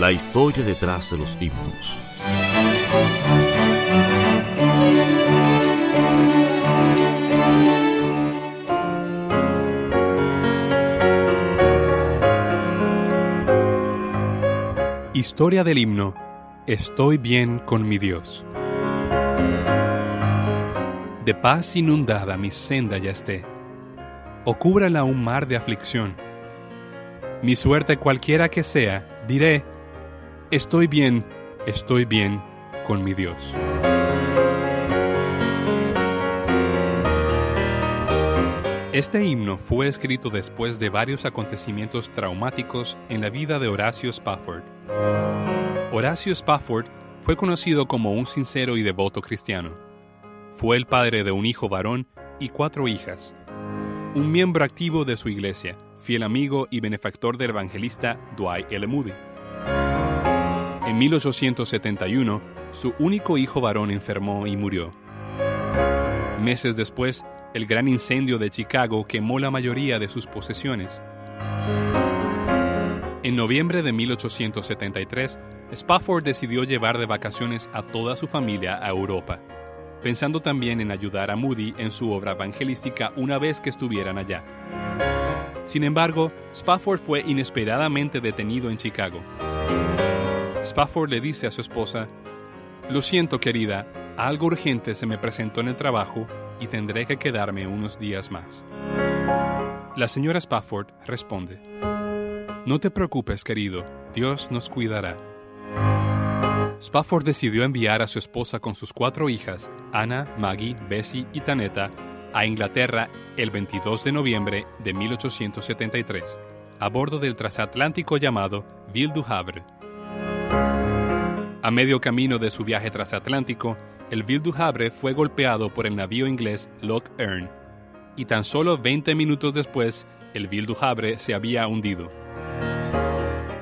La historia detrás de los himnos. Historia del himno Estoy bien con mi Dios. De paz inundada mi senda ya esté, o cúbrala un mar de aflicción. Mi suerte cualquiera que sea, diré, estoy bien, estoy bien con mi Dios. Este himno fue escrito después de varios acontecimientos traumáticos en la vida de Horacio Spafford. Horacio Spafford fue conocido como un sincero y devoto cristiano. Fue el padre de un hijo varón y cuatro hijas. Un miembro activo de su iglesia, fiel amigo y benefactor del evangelista Dwight L. Moody. En 1871, su único hijo varón enfermó y murió. Meses después, el gran incendio de Chicago quemó la mayoría de sus posesiones. En noviembre de 1873, Spafford decidió llevar de vacaciones a toda su familia a Europa, pensando también en ayudar a Moody en su obra evangelística una vez que estuvieran allá. Sin embargo, Spafford fue inesperadamente detenido en Chicago. Spafford le dice a su esposa, Lo siento querida, algo urgente se me presentó en el trabajo y tendré que quedarme unos días más. La señora Spafford responde, No te preocupes, querido, Dios nos cuidará. Spafford decidió enviar a su esposa con sus cuatro hijas, Anna, Maggie, Bessie y Tanetta, a Inglaterra el 22 de noviembre de 1873, a bordo del transatlántico llamado Ville du Havre. A medio camino de su viaje transatlántico, el Ville du Havre fue golpeado por el navío inglés Loch Earn, y tan solo 20 minutos después, el Ville du Havre se había hundido.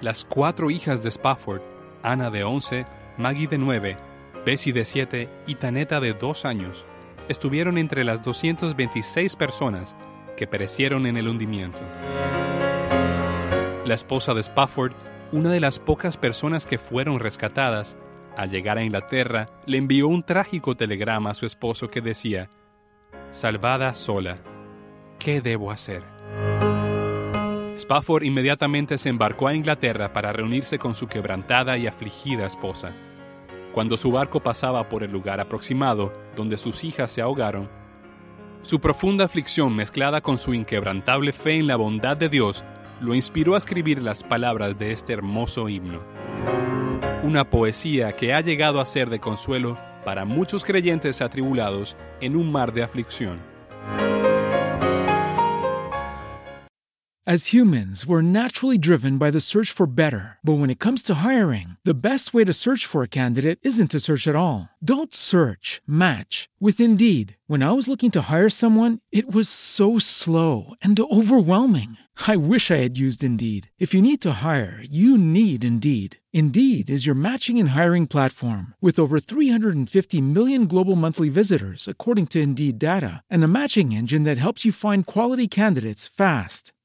Las cuatro hijas de Spafford, Ana de 11, Maggie de 9, Bessie de 7 y Taneta de 2 años, estuvieron entre las 226 personas que perecieron en el hundimiento. La esposa de Spafford, una de las pocas personas que fueron rescatadas, al llegar a Inglaterra, le envió un trágico telegrama a su esposo que decía, Salvada sola, ¿qué debo hacer? Spafford inmediatamente se embarcó a Inglaterra para reunirse con su quebrantada y afligida esposa. Cuando su barco pasaba por el lugar aproximado donde sus hijas se ahogaron, su profunda aflicción mezclada con su inquebrantable fe en la bondad de Dios lo inspiró a escribir las palabras de este hermoso himno. Una poesía que ha llegado a ser de consuelo para muchos creyentes atribulados en un mar de aflicción. As humans, we're naturally driven by the search for better. But when it comes to hiring, the best way to search for a candidate isn't to search at all. Don't search, match with Indeed. When I was looking to hire someone, it was so slow and overwhelming. I wish I had used Indeed. If you need to hire, you need Indeed. Indeed is your matching and hiring platform with over 350 million global monthly visitors, according to Indeed data, and a matching engine that helps you find quality candidates fast.